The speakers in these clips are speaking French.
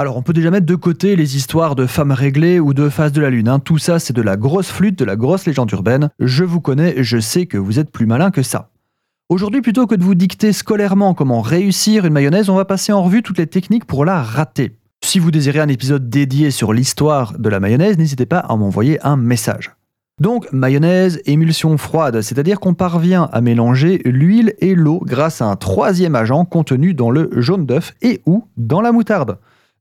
Alors on peut déjà mettre de côté les histoires de femmes réglées ou de face de la lune. hein. Tout ça c'est de la grosse flûte, de la grosse légende urbaine. Je vous connais, je sais que vous êtes plus malin que ça. Aujourd'hui, plutôt que de vous dicter scolairement comment réussir une mayonnaise, on va passer en revue toutes les techniques pour la rater. Si vous désirez un épisode dédié sur l'histoire de la mayonnaise, n'hésitez pas à m'envoyer un message. Donc, mayonnaise, émulsion froide, c'est-à-dire qu'on parvient à mélanger l'huile et l'eau grâce à un troisième agent contenu dans le jaune d'œuf et ou dans la moutarde.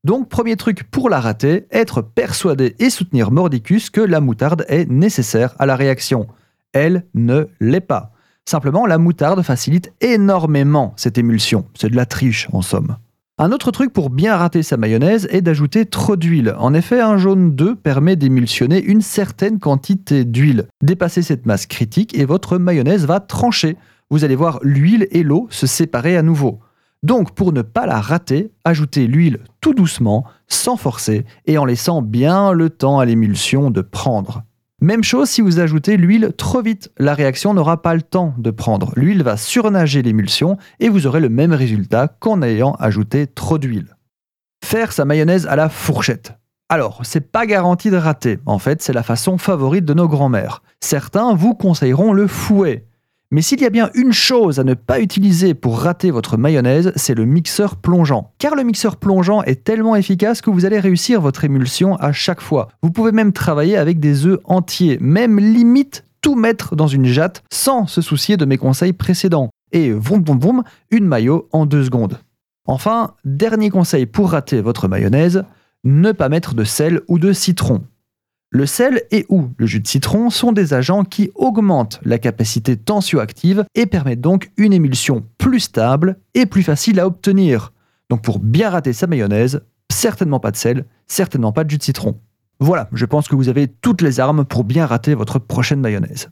Donc, premier truc pour la rater, être persuadé et soutenir Mordicus que la moutarde est nécessaire à la réaction. Elle ne l'est pas. Simplement, la moutarde facilite énormément cette émulsion. C'est de la triche, en somme. Un autre truc pour bien rater sa mayonnaise est d'ajouter trop d'huile. En effet, un jaune d'œuf permet d'émulsionner une certaine quantité d'huile. Dépassez cette masse critique et votre mayonnaise va trancher. Vous allez voir l'huile et l'eau se séparer à nouveau. Donc, pour ne pas la rater, ajoutez l'huile tout doucement, sans forcer, et en laissant bien le temps à l'émulsion de prendre. Même chose si vous ajoutez l'huile trop vite, la réaction n'aura pas le temps de prendre. L'huile va surnager l'émulsion et vous aurez le même résultat qu'en ayant ajouté trop d'huile. Faire sa mayonnaise à la fourchette. Alors, c'est pas garanti de rater. En fait, c'est la façon favorite de nos grands-mères. Certains vous conseilleront le fouet. Mais s'il y a bien une chose à ne pas utiliser pour rater votre mayonnaise, c'est le mixeur plongeant. Car le mixeur plongeant est tellement efficace que vous allez réussir votre émulsion à chaque fois. Vous pouvez même travailler avec des œufs entiers, même limite tout mettre dans une jatte sans se soucier de mes conseils précédents. Et vroom vroom vroom, une maillot en deux secondes. Enfin, dernier conseil pour rater votre mayonnaise, ne pas mettre de sel ou de citron. Le sel et ou le jus de citron sont des agents qui augmentent la capacité tensioactive et permettent donc une émulsion plus stable et plus facile à obtenir. Donc pour bien rater sa mayonnaise, certainement pas de sel, certainement pas de jus de citron. Voilà, je pense que vous avez toutes les armes pour bien rater votre prochaine mayonnaise.